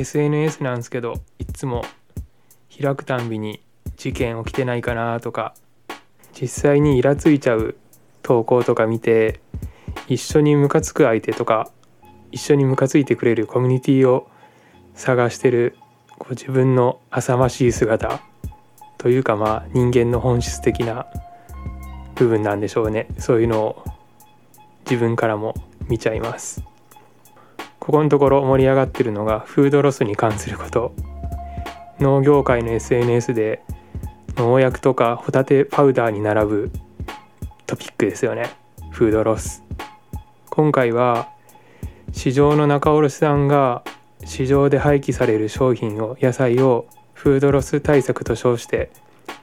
SNS なんですけどいつも開くたんびに事件起きてないかなとか実際にイラついちゃう投稿とか見て一緒にムカつく相手とか一緒にムカついてくれるコミュニティを探してるこう自分の浅ましい姿というかまあ人間の本質的な部分なんでしょうね。そういうのを自分からも見ちゃいます。ここのところ盛り上がってるのがフードロスに関すること。農業界の SNS で農薬とかホタテパウダーに並ぶトピックですよね。フードロス。今回は市場の仲卸さんが市場で廃棄される商品を野菜をフードロス対策と称して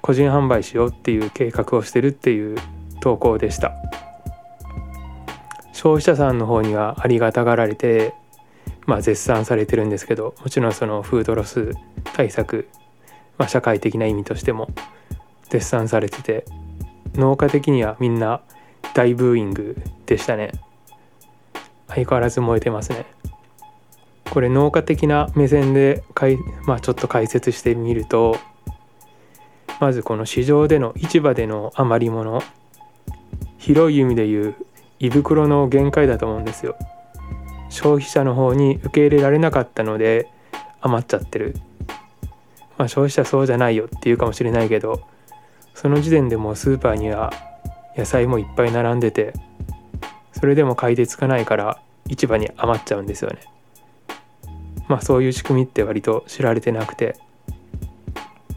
個人販売しようっていう計画をしてるっていう投稿でした。消費者さんの方にはありがたがられてまあ絶賛されてるんですけどもちろんそのフードロス対策、まあ、社会的な意味としても絶賛されてて農家的にはみんな大ブーイングでしたね。相変わらず燃えてますね。これ農家的な目線でかい、まあ、ちょっと解説してみるとまずこの市場での市場での余り物広い意味で言う胃袋の限界だと思うんですよ。消費者の方に受け入れられなかったので余っちゃってる。まあ消費者そうじゃないよって言うかもしれないけどその時点でもうスーパーには野菜もいっぱい並んでてそれでも買い手つかないから市場に余っちゃうんですよね。まあそういう仕組みって割と知られてなくて。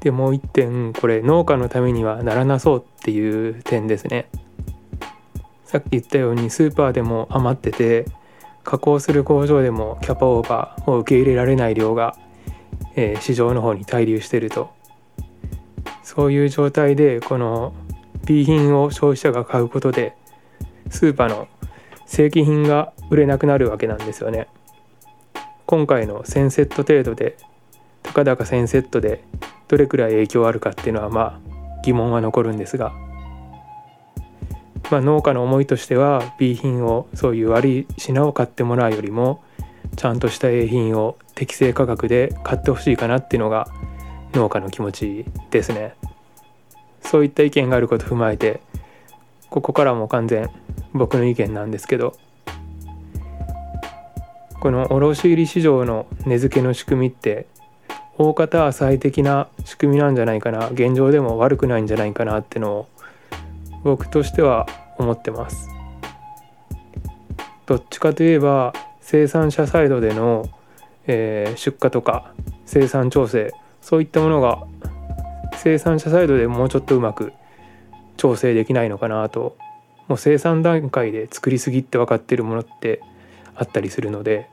でもう一点これ農家のためにはならなそうっていう点ですね。さっき言ったようにスーパーでも余ってて加工する工場でもキャパオーバーを受け入れられない量が、えー、市場の方に滞留してるとそういう状態でこの B 品を消費者が買うことでスーパーの正規品が売れなくなるわけなんですよね。今回の1000セット程度でたかだか1000セットでどれくらい影響あるかっていうのはまあ疑問は残るんですが、まあ、農家の思いとしては B 品をそういう悪い品を買ってもらうよりもちゃんとした A 品を適正価格で買ってほしいかなっていうのが農家の気持ちですね。そういった意見があることを踏まえてここからも完全僕の意見なんですけどこの卸売市場の値付けの仕組みって大方は最適な仕組みなんじゃないかな現状でも悪くないんじゃないかなってのを僕としては思ってます。どっちかといえば生産者サイドでの、えー、出荷とか生産調整そういったものが生産者サイドでもうちょっとうまく調整できないのかなともう生産段階で作りすぎって分かってるものってあったりするので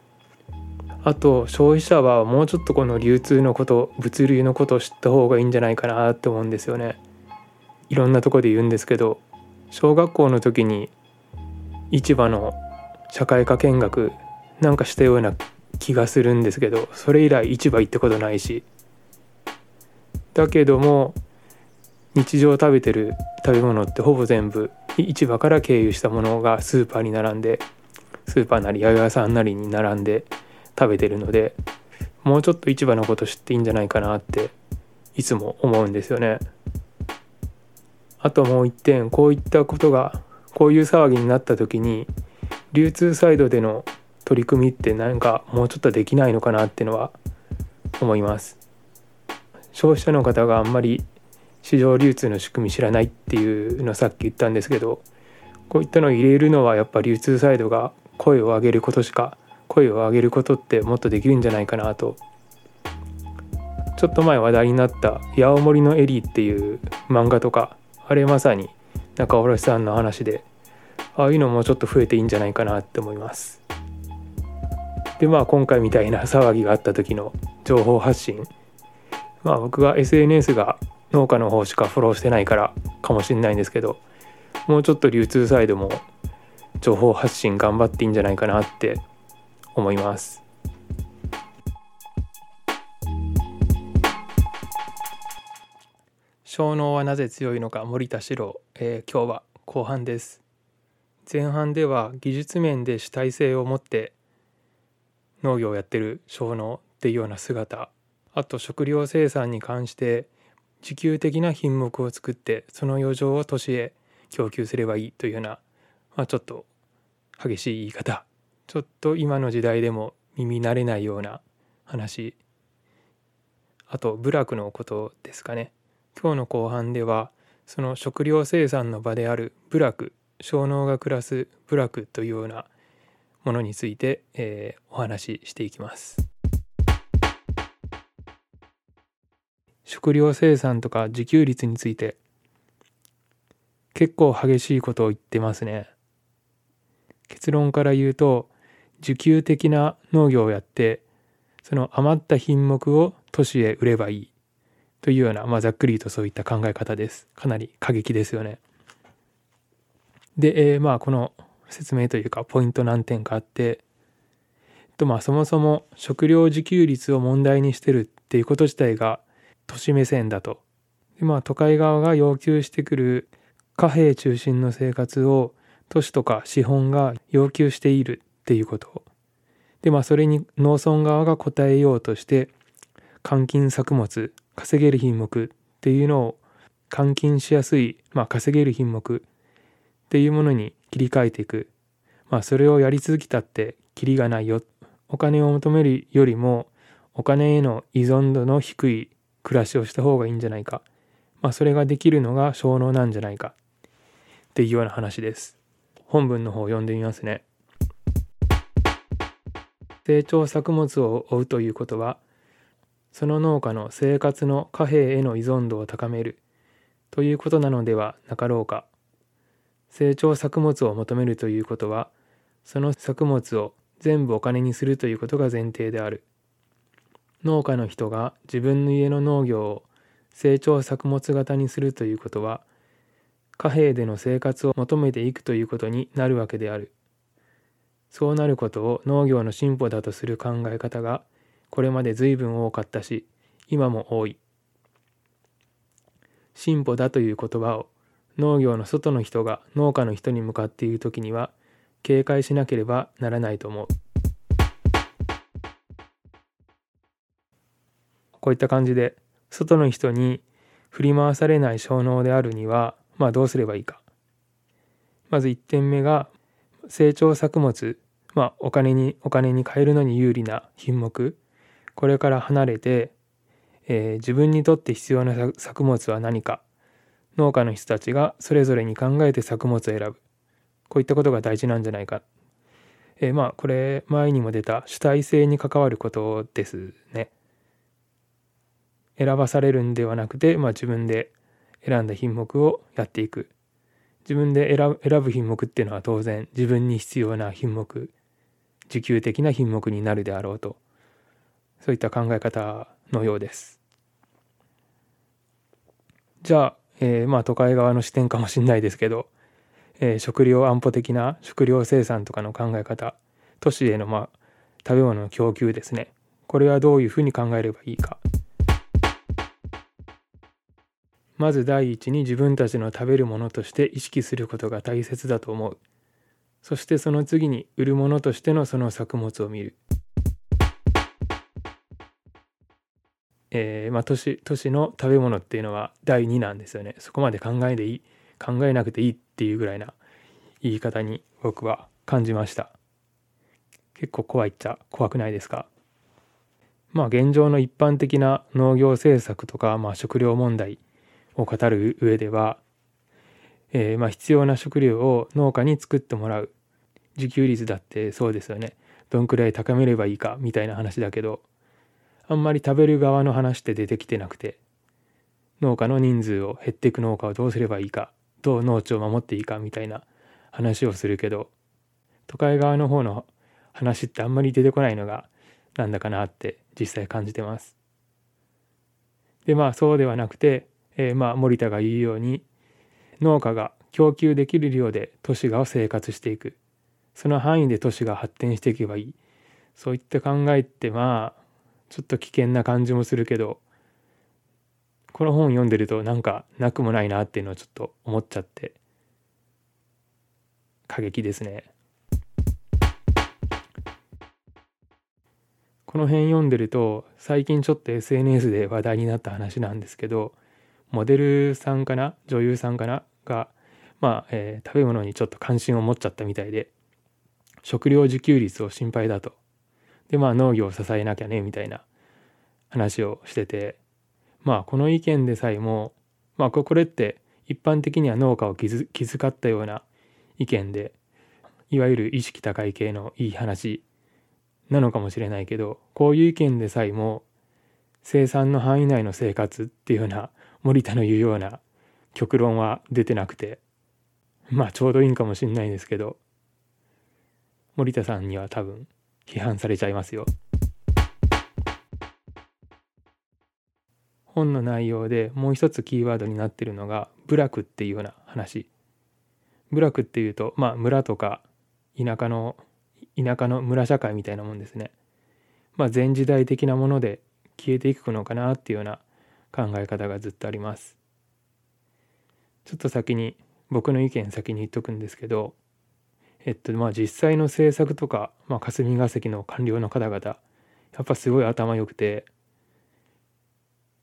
あと消費者はもうちょっとこの流通のこと物流のことを知った方がいいんじゃないかなって思うんですよね。いろんなとこで言うんですけど小学校の時に市場の社会科見学なんかしたような気がするんですけどそれ以来市場行ったことないしだけども日常食べてる食べ物ってほぼ全部市場から経由したものがスーパーに並んでスーパーなり八百屋さんなりに並んで食べてるのでもうちょっと市場のこと知っていいんじゃないかなっていつも思うんですよね。あともう一点こういったことがこういう騒ぎになった時に流通サイドでの取り組みって何かもうちょっとできないのかなってのは思います。消費者の方があんまり市場流通の仕組み知らないっていうのさっき言ったんですけどこういったのを入れるのはやっぱ流通サイドが声を上げることしか声を上げることってもっとできるんじゃないかなとちょっと前話題になった「八百森のエリー」っていう漫画とかあれまさに中卸さんの話でああいうのもちょっと増えていいんじゃないかなって思います。でまあ今回みたいな騒ぎがあった時の情報発信。まあ僕は SNS が農家の方しかフォローしてないからかもしれないんですけどもうちょっと流通サイドも情報発信頑張っていいんじゃないかなって思います。小脳はなぜ強いのか森田史郎、えー、今日は後半です。前半では技術面で主体性を持って農業をやってる小脳っていうような姿あと食料生産に関して自給的な品目を作ってその余剰を都市へ供給すればいいというような、まあ、ちょっと激しい言い方。ちょっと今の時代でも耳慣れないような話。あと部落のことですかね。今日の後半ではその食料生産の場である部落小脳が暮らす部落というようなものについて、えー、お話ししていきます。食料生産とか自給率について結構激しいことを言ってますね。結論から言うと受給的な農業をやってその余った品目を都市へ売ればいいというような、まあ、ざっくりとそういった考え方です。かなり過激ですよね。で、えー、まあこの説明というかポイント何点かあって、とまあそもそも食料自給率を問題にしてるっていうこと自体が都市目線だと。でまあ都会側が要求してくる貨幣中心の生活を都市とか資本が要求しているっていうこと。でまあそれに農村側が応えようとして換金作物稼げる品目っていうのを換金しやすい、まあ、稼げる品目っていうものに切り替えていく。まあそれをやり続けたってキリがないよ。お金を求めるよりもお金への依存度の低い暮らしをした方がいいんじゃないか。まあそれができるのが小脳なんじゃないか。っていうような話です。本文の方を読んでみますね。成長作物を追うということは、その農家の生活の貨幣への依存度を高めるということなのではなかろうか。成長作物を求めるということは、その作物を全部お金にするということが前提である。農家の人が自分の家の農業を成長作物型にするということは、貨幣での生活を求めていくということになるわけである。そうなることを農業の進歩だとする考え方がこれまで随分多かったし今も多い。進歩だという言葉を農業の外の人が農家の人に向かっている時には警戒しなければならないと思う。こういった感じで外の人に振り回されない小脳であるにはまあどうすればいいか。まず1点目が成長作物まあ、お金にお金に換えるのに有利な品目これから離れて、えー、自分にとって必要な作物は何か農家の人たちがそれぞれに考えて作物を選ぶ。こういったことが大事なんじゃないか、えー、まあこれ前にも出た主体性に関わることですね。選ばされるんではなくて、まあ、自分で選んだ品目をやっていく。自分で選ぶ品目っていうのは当然自分に必要な品目自給的な品目になるであろうと。そういった考え方のようです。じゃあ、えー、まあ都会側の視点かもしれないですけど、えー、食料安保的な食料生産とかの考え方都市へのまあ食べ物の供給ですねこれはどういうふうに考えればいいか。まず第一に自分たちの食べるものとして意識することが大切だと思う。そしてその次に売るものとしてのその作物を見る。えー、まあ都市都市の食べ物っていうのは第2なんですよね。そこまで考えでいい考えなくていいっていうぐらいな言い方に僕は感じました。結構怖いっちゃ怖くないですか？まあ現状の一般的な農業政策とか、まあ、食料問題を語る上では、えー、まあ必要な食料を農家に作ってもらう自給率だってそうですよねどんくらい高めればいいかみたいな話だけどあんまり食べる側の話って出てきてなくて農家の人数を減っていく農家をどうすればいいかどう農地を守っていいかみたいな話をするけど都会側の方の話ってあんまり出てこないのがなんだかなって実際感じてます。でまあそうではなくて、えー、まあ森田が言うように農家が供給できる量で都市が生活していくその範囲で都市が発展していけばいいそういった考えってまあちょっと危険な感じもするけどこの本読んでるとなんかなくもないなっていうのをちょっと思っちゃって過激ですね。この辺読んでると最近ちょっと SNS で話題になった話なんですけどモデルさんかな女優さんかながまあ、えー、食べ物にちょっと関心を持っちゃったみたいで食料自給率を心配だとでまあ農業を支えなきゃねみたいな話をしててまあこの意見でさえもまあこれって一般的には農家を気遣ったような意見でいわゆる意識高い系のいい話なのかもしれないけどこういう意見でさえも生産の範囲内の生活っていうような森田の言うような極論は出てなくてまあちょうどいいんかもしんないですけど森田さんには多分批判されちゃいますよ。本の内容でもう一つキーワードになってるのが部落っていうような話。部落っていうとまあ村とか田舎の田舎の村社会みたいなもんですね。まあ前時代的なもので消えていくのかなっていうような考え方がずっとあります。ちょっと先に僕の意見先に言っとくんですけどえっとまあ実際の政策とか、まあ、霞が関の官僚の方々やっぱすごい頭良くて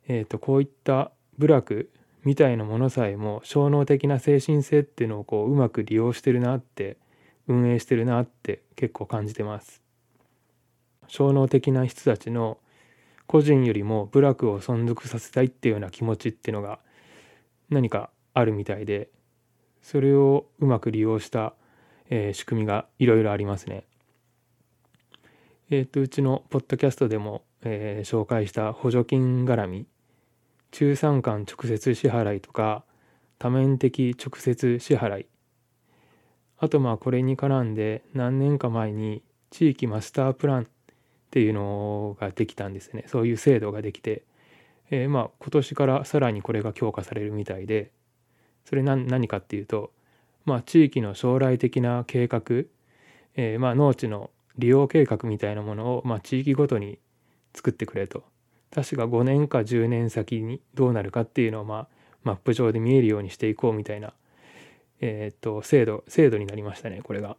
えっとこういった部落みたいなものさえも衝能的な精神性っていうのをこううまく利用してるなって運営してるなって結構感じてます。衝能的な人たちの個人よりも部落を存続させたいっていうような気持ちっていうのが何かあるみたいでそれをうまく利用した、えー、仕組みがいろいろありますね。えっ、とうちのポッドキャストでも、えー、紹介した補助金絡み中産間直接支払いとか多面的直接支払い。あとまあこれに絡んで何年か前に地域マスタープランっていうのができたんですね。そういう制度ができて、えー、まあ今年からさらにこれが強化されるみたいで。それ何かっていうと、まあ、地域の将来的な計画、えー、まあ農地の利用計画みたいなものを、まあ、地域ごとに作ってくれと確か5年か10年先にどうなるかっていうのを、まあ、マップ上で見えるようにしていこうみたいな、えー、っと制度制度になりましたねこれが。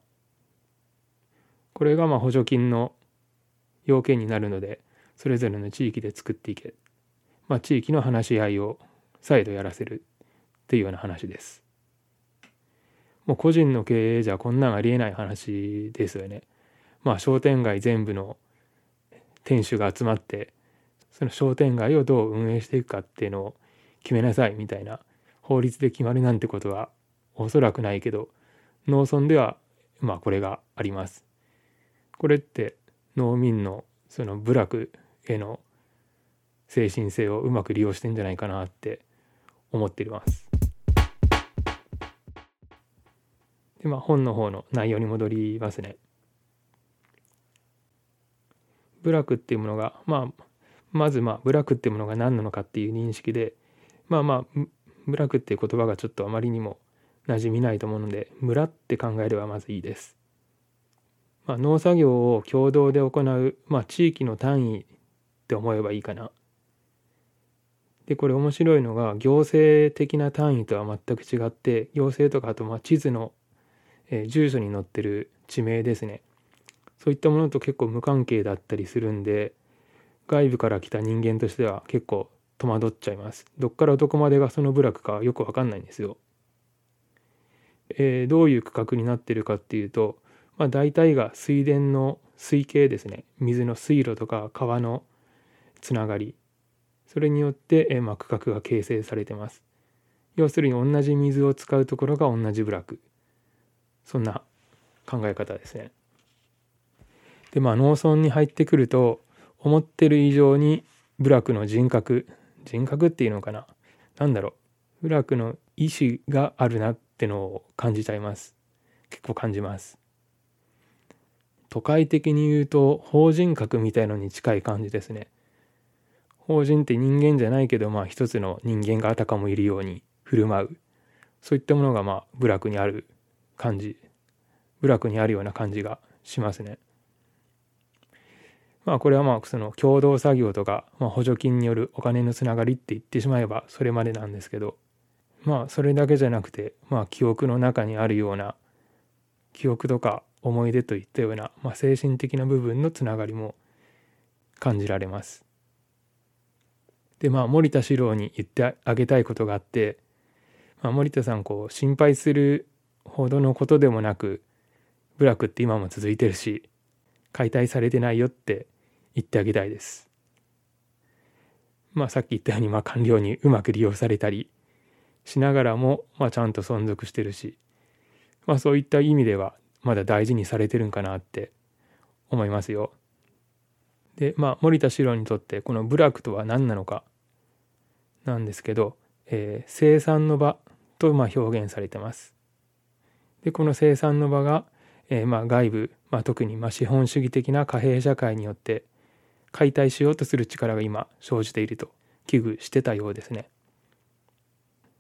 これがまあ補助金の要件になるのでそれぞれの地域で作っていけ、まあ、地域の話し合いを再度やらせるっていうような話です。もう個人の経営じゃこんなんありえない話ですよね。まあ商店街全部の店主が集まってその商店街をどう運営していくかっていうのを決めなさいみたいな法律で決まるなんてことはおそらくないけど農村ではまあこれがあります。これって農民のその部落への精神性をうまく利用してんじゃないかなって思っています。でまあ本の方の内容に戻りますね。部落っていうものがまあまずまあ部落っていうものが何なのかっていう認識でまあまあ部落っていう言葉がちょっとあまりにも馴染みないと思うので村って考えればまずいいです。まあ、農作業を共同で行う、まあ、地域の単位って思えばいいかな。でこれ面白いのが行政的な単位とは全く違って行政とかあとまあ地図の、えー、住所に載ってる地名ですね。そういったものと結構無関係だったりするんで外部から来た人間としては結構戸惑っちゃいます。どっからどこまでがその部落かよく分かんないんですよ。えー、どういう区画になってるかっていうと、まあ、大体が水田の水系ですね。水の水路とか川のつながり。それによって、えー、まあ、区画が形成されてます。要するに同じ水を使うところが同じ部落。そんな考え方ですね。でまあ農村に入ってくると思ってる以上に部落の人格人格っていうのかな何だろう部落の意志があるなってのを感じちゃいます。結構感じます。都会的に言うと法人格みたいのに近い感じですね。法人って人間じゃないけどまあ一つの人間があたかもいるように振る舞う。そういったものがまあ部落にある感じ部落にあるような感じがしますね。まあこれはまあその共同作業とか、まあ、補助金によるお金のつながりって言ってしまえばそれまでなんですけどまあそれだけじゃなくてまあ記憶の中にあるような記憶とか思い出といったような、まあ、精神的な部分のつながりも感じられます。でまあ森田史郎に言ってあげたいことがあって、まあ、森田さんこう心配するほどのことでもなく部落って今も続いてるし解体されてないよって言ってあげたいです。まあさっき言ったようにまあ官僚にうまく利用されたりしながらもまあちゃんと存続してるしまあそういった意味ではまだ大事にされてるんかなって思いますよ。でまあ森田史郎にとってこの部落とは何なのかなんですけど、えー、生産の場とまあ表現されてます。でこの生産の場が、えー、まあ外部、まあ、特にまあ資本主義的な貨幣社会によって解体しようとする力が今生じていると危惧してたようですね。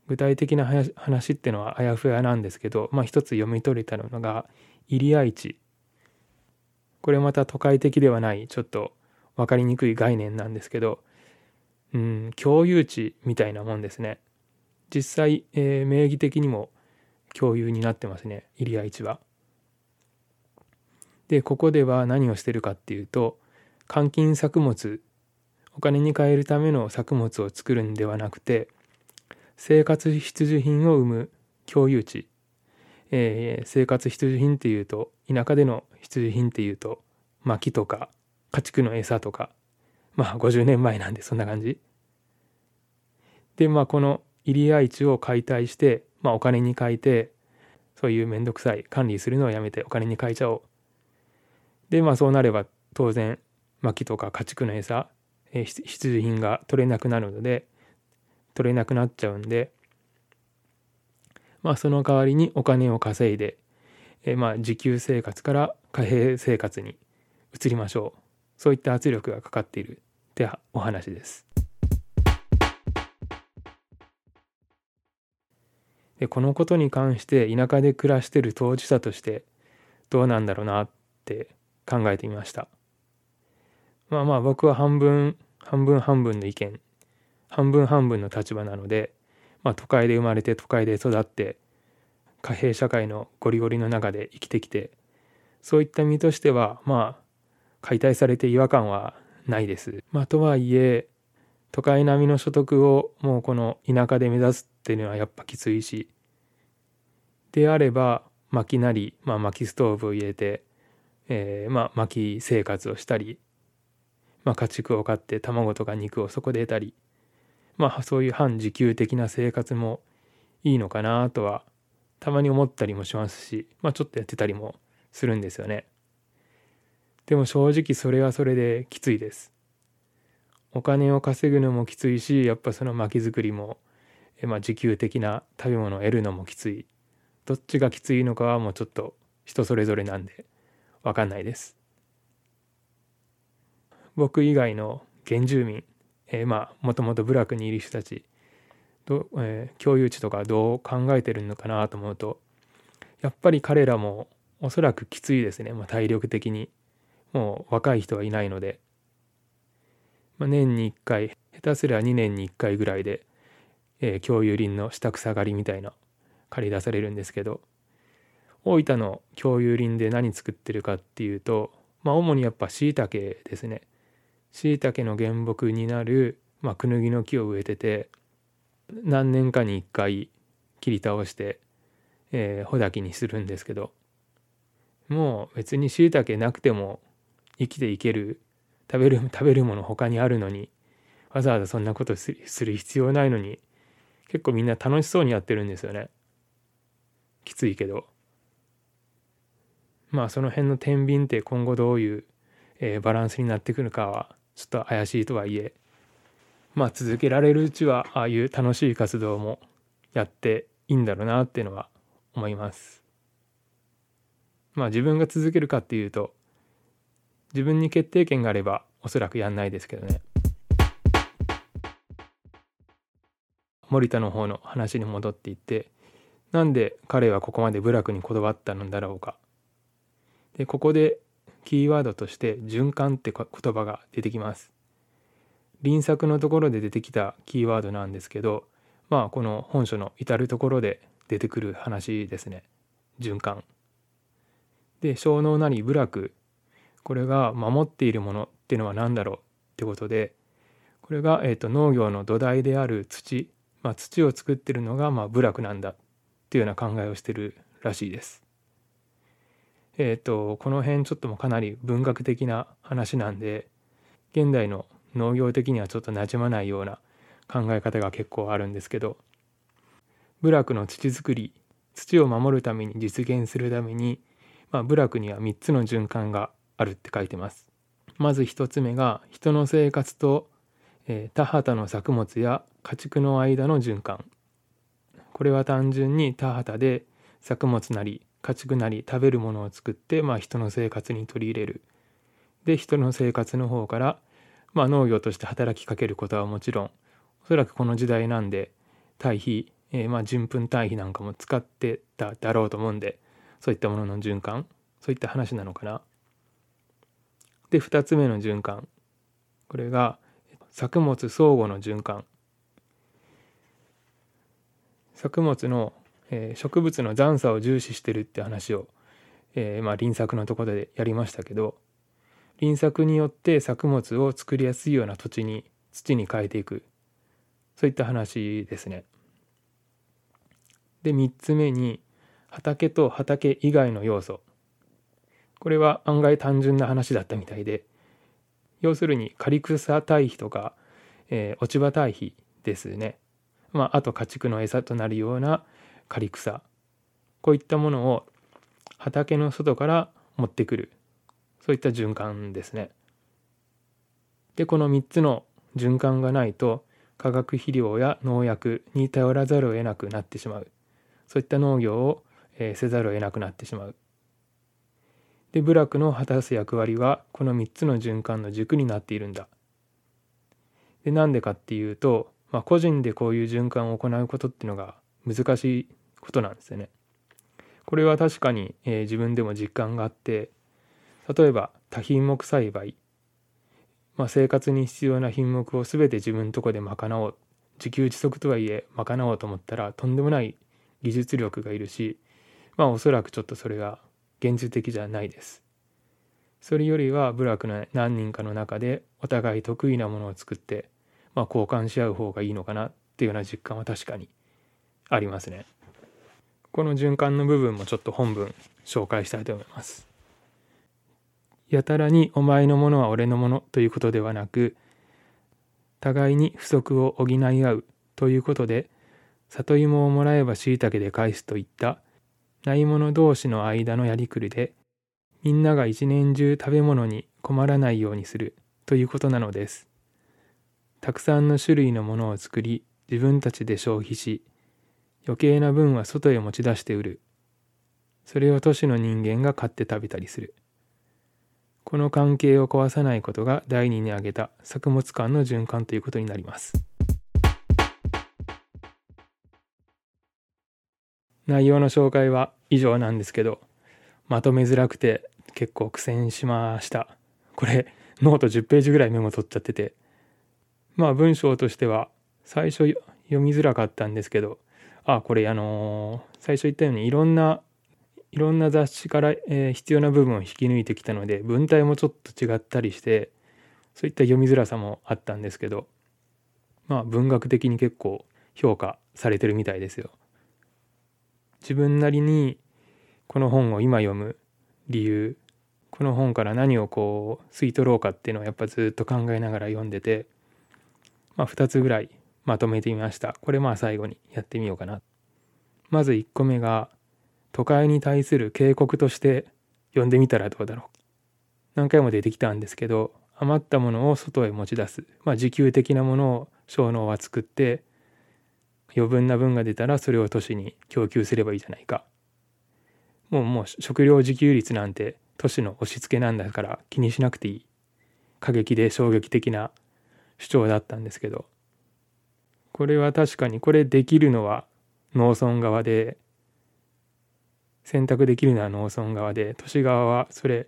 具体的な話っていうのはあやふやなんですけど、まあ、一つ読み取れたのが入谷市これまた都会的ではないちょっと分かりにくい概念なんですけど、うん、共有地みたいなもんですね。実際、えー、名義的にも共有になってますね、入谷市は。で、ここでは何をしてるかっていうと、換金作物、お金に換えるための作物を作るんではなくて、生活必需品を生む共有地、えー、生活必需品っていうと田舎での必需品っていうと薪とか家畜の餌とか。まあ50年前なんでそんな感じ。でまあこの入谷市を解体して、まあ、お金に変えてそういう面倒くさい管理するのをやめてお金に変えちゃおうでまあそうなれば当然薪とか家畜の餌、必需品が取れなくなるので取れなくなっちゃうんでまあその代わりにお金を稼いで、え、まあ自給生活から貨幣生活に移りましょうそういった圧力がかかっているってお話です。でこのことに関して田舎で暮らしてる当事者としてどうなんだろうなって考えてみました。まあまあ僕は半分半分半分の意見半分半分の立場なので、まあ、都会で生まれて都会で育って貨幣社会のゴリゴリの中で生きてきてそういった身としてはまあ解体されて違和感はないです。まあ、とはいえ都会並みの所得をもうこの田舎で目指すっていうのはやっぱきついしであれば薪なり、まあ、薪ストーブを入れて、えー、まあ薪生活をしたり、まあ、家畜を飼って卵とか肉をそこで得たりまあそういう反自給的な生活もいいのかなとはたまに思ったりもしますし、まあ、ちょっとやってたりもするんですよね。でも正直それはそれできついです。お金を稼ぐのもきついしやっぱその薪作りも、まあ、自給的な食べ物を得るのもきつい。どっちがきついのかはもうちょっと人それぞれなんで分かんないです。僕以外の原住民え、まあもともと部落にいる人たちど、えー、共有地とかどう考えてるのかなと思うとやっぱり彼らもおそらくきついですね、まあ、体力的に。もう若い人はいないので、まあ、年に1回下手すりゃ2年に1回ぐらいで、えー、共有林の下草刈りみたいな借り出されるんですけど大分の共有林で何作ってるかっていうとまあ主にやっぱしいたけですね。しいたけの原木になる、まあ、クヌギの木を植えてて何年かに1回切り倒して、えー、穂きにするんですけどもう別にしいたけなくても生きていける食べる食べるもの他にあるのにわざわざそんなことする必要ないのに結構みんな楽しそうにやってるんですよねきついけどまあその辺の天秤って今後どういう、えー、バランスになってくるかはちょっと怪しいとはいえまあ続けられるうちはああいう楽しい活動もやっていいんだろうなっていうのは思います。まあ自分が続けるかっていうと自分に決定権があればおそらくやんないですけどね。森田の方の話に戻っていってなんで彼はここまで部落にこだわったのだろうか。でここでキーワードとして循環って言葉が出てきます。輪作のところで出てきたキーワードなんですけどまあこの本書の至るところで出てくる話ですね循環。で小脳なり部落これが守っているものっていうのは何だろうってことでこれが、えーと、農業の土台である土、まあ、土を作ってるのが、まあ、部落なんだっていうような考えをしてるらしいです。えっ、ー、とこの辺ちょっともかなり文学的な話なんで現代の農業的にはちょっとなじまないような考え方が結構あるんですけど部落の土作り土を守るために実現するために、まあ、部落には3つの循環があるって書いてます。まず1つ目が人の生活と、えー、田畑の作物や家畜の間の循環。これは単純に田畑で作物なり家畜なり食べるものを作って、まあ、人の生活に取り入れる。で人の生活の方から、まあ、農業として働きかけることはもちろんおそらくこの時代なんで堆肥えー、まあ順粉堆肥なんかも使ってただろうと思うんでそういったものの循環そういった話なのかな。で2つ目の循環これが作物相互の循環。作物の、えー、植物の残差を重視してるって話を、えー、まあ、輪作のところでやりましたけど輪作によって作物を作りやすいような土地に土に変えていく。そういった話ですね。で3つ目に畑と畑以外の要素。これは案外単純な話だったみたいで要するに刈草堆肥とか、えー、落ち葉堆肥ですね、まあ、あと家畜の餌となるような刈草こういったものを畑の外から持ってくるそういった循環ですね。でこの3つの循環がないと化学肥料や農薬に頼らざるを得なくなってしまうそういった農業を、えー、せざるを得なくなってしまう。で部落の果たす役割はこの3つの循環の軸になっているんだ。でなんでかっていうと、まあ、個人でこういう循環を行うことっていうのが難しいことなんですよね。これは確かに、えー、自分でも実感があって例えば多品目栽培、まあ、生活に必要な品目を全て自分のとこで賄おう自給自足とはいえ賄おうと思ったらとんでもない技術力がいるしまあおそらくちょっとそれが現実的じゃないです。それよりは部落の何人かの中でお互い得意なものを作って、まあ、交換し合う方がいいのかなっていうような実感は確かにありますね。この循環の部分もちょっと本文紹介したいと思います。やたらにお前のものは俺のものということではなく互いに不足を補い合うということで里芋をもらえば椎茸で返すといったないもの同士の間のやりくりでみんなが一年中食べ物に困らないようにするということなのです。たくさんの種類のものを作り自分たちで消費し余計な分は外へ持ち出して売る。それを都市の人間が買って食べたりする。この関係を壊さないことが第二に挙げた作物間の循環ということになります。内容の紹介は以上なんですけどまとめづらくて結構苦戦しましたこれノート10ページぐらいメモ取っちゃっててまあ文章としては最初読みづらかったんですけどあこれあのー、最初言ったようにいろんないろんな雑誌から、えー、必要な部分を引き抜いてきたので文体もちょっと違ったりしてそういった読みづらさもあったんですけどまあ文学的に結構評価されてるみたいですよ。自分なりにこの本を今読む理由この本から何をこう吸い取ろうかっていうのをやっぱずっと考えながら読んでて、まあ、2つぐらいまとめてみました。これまあ最後にやってみようかな。まず1個目が都会に対する警告として読んでみたらどうだろう。何回も出てきたんですけど余ったものを外へ持ち出す、まあ、自給的なものを小脳は作って余分な分が出たらそれを都市に供給すればいいじゃないか。もうもう食料自給率なんて都市の押し付けなんだから気にしなくていい。過激で衝撃的な主張だったんですけど。これは確かにこれできるのは農村側で選択できるのは農村側で都市側はそれ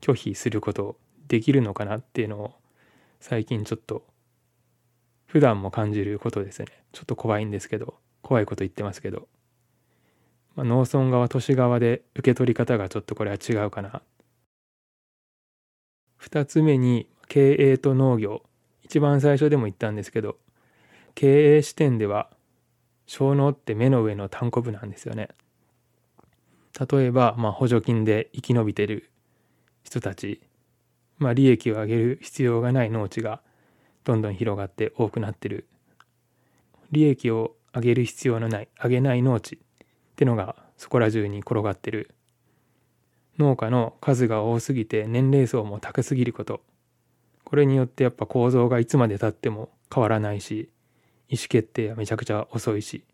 拒否することできるのかなっていうのを最近ちょっと普段も感じることですね。ちょっと怖いんですけど怖いこと言ってますけど、まあ、農村側都市側で受け取り方がちょっとこれは違うかな。2つ目に経営と農業。一番最初でも言ったんですけど経営視点では小脳って目の上の単行部なんですよね。例えば、まあ、補助金で生き延びてる人たち、まあ、利益を上げる必要がない農地がどんどん広がって多く。なってる利益を上げる必要のない上げない農地ってのがそこら中に転がってる農家の数が多すぎて年齢層も高すぎることこれによってやっぱ構造がいつまでたっても変わらないし意思決定はめちゃくちゃ遅いし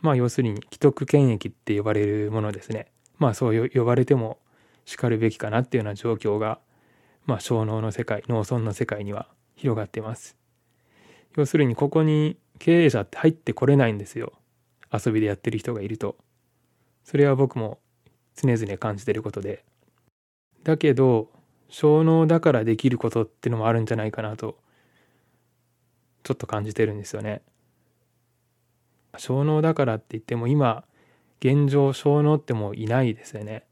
まあ要するに既得権益って呼ばれるものですね。まあそう呼ばれてもしかるべきかなっていうような状況がまあ小農の世界農村の世界には広がっています。要するにここに経営者って入ってこれないんですよ。遊びでやってる人がいると。それは僕も常々感じてることで。だけど小脳だからできることってのもあるんじゃないかなとちょっと感じてるんですよね。小脳だからって言っても今現状小脳ってもういないですよね。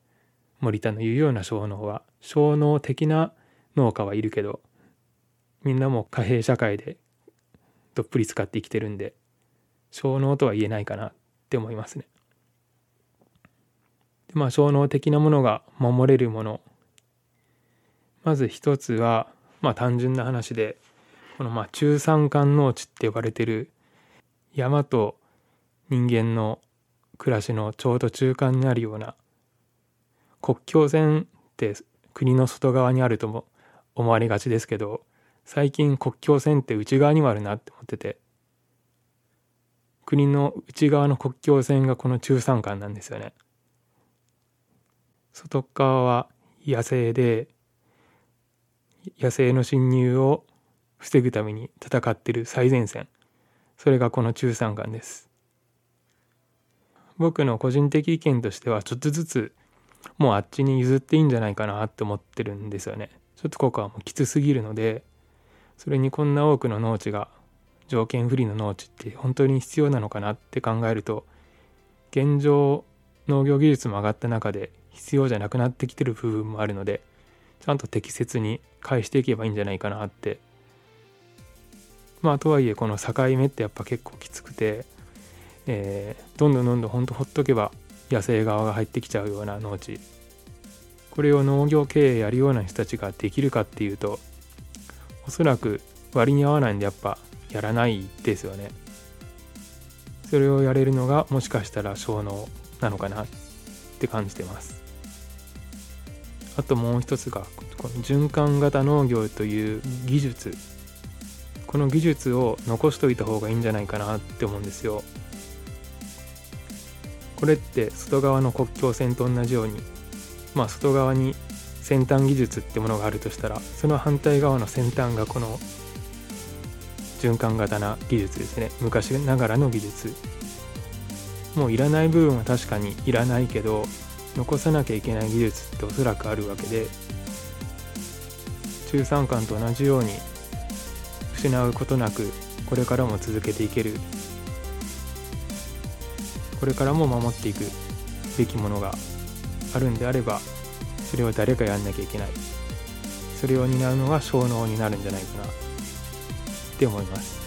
森田の言うような小脳は。小脳的な農家はいるけどみんなも貨幣社会でどっぷり使って生きてるんで小脳とは言えないかなって思いますね。でまあ小脳的なものが守れるものまず一つはまあ単純な話でこのまあ中山間農地って呼ばれてる山と人間の暮らしのちょうど中間にあるような国境線って国の外側にあるとも思われがちですけど最近国境線って内側にもあるなって思ってて。国の内側の国境線がこの中山間なんですよね。外側は野生で野生の侵入を防ぐために戦っている最前線。それがこの中山間です。僕の個人的意見としてはちょっとずつもうあっちに譲っていいんじゃないかなって思ってるんですよね。ちょっとここはもうきつすぎるのでそれにこんな多くの農地が条件不利の農地って本当に必要なのかなって考えると現状農業技術も上がった中で必要じゃなくなってきてる部分もあるのでちゃんと適切に返していけばいいんじゃないかなって。まあとはいえこの境目ってやっぱ結構きつくて、えー、どんどんどんどんほんとほっとけば野生側が入ってきちゃうような農地。これを農業経営やるような人たちができるかっていうとおそらく割に合わないんでやっぱやらないですよね。それをやれるのがもしかしたら小脳なのかなって感じてます。あともう一つがこの循環型農業という技術。この技術を残しといた方がいいんじゃないかなって思うんですよ。これって外側の国境線と同じようにまあ外側に先端技術ってものがあるとしたらその反対側の先端がこの循環型な技術ですね。昔ながらの技術。もういらない部分は確かにいらないけど残さなきゃいけない技術っておそらくあるわけで中山間と同じように失うことなくこれからも続けていけるこれからも守っていくべきものがあるんであればそれを誰かやんなきゃいけない。それを担うのが小脳になるんじゃないかなって思います。